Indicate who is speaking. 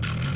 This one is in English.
Speaker 1: you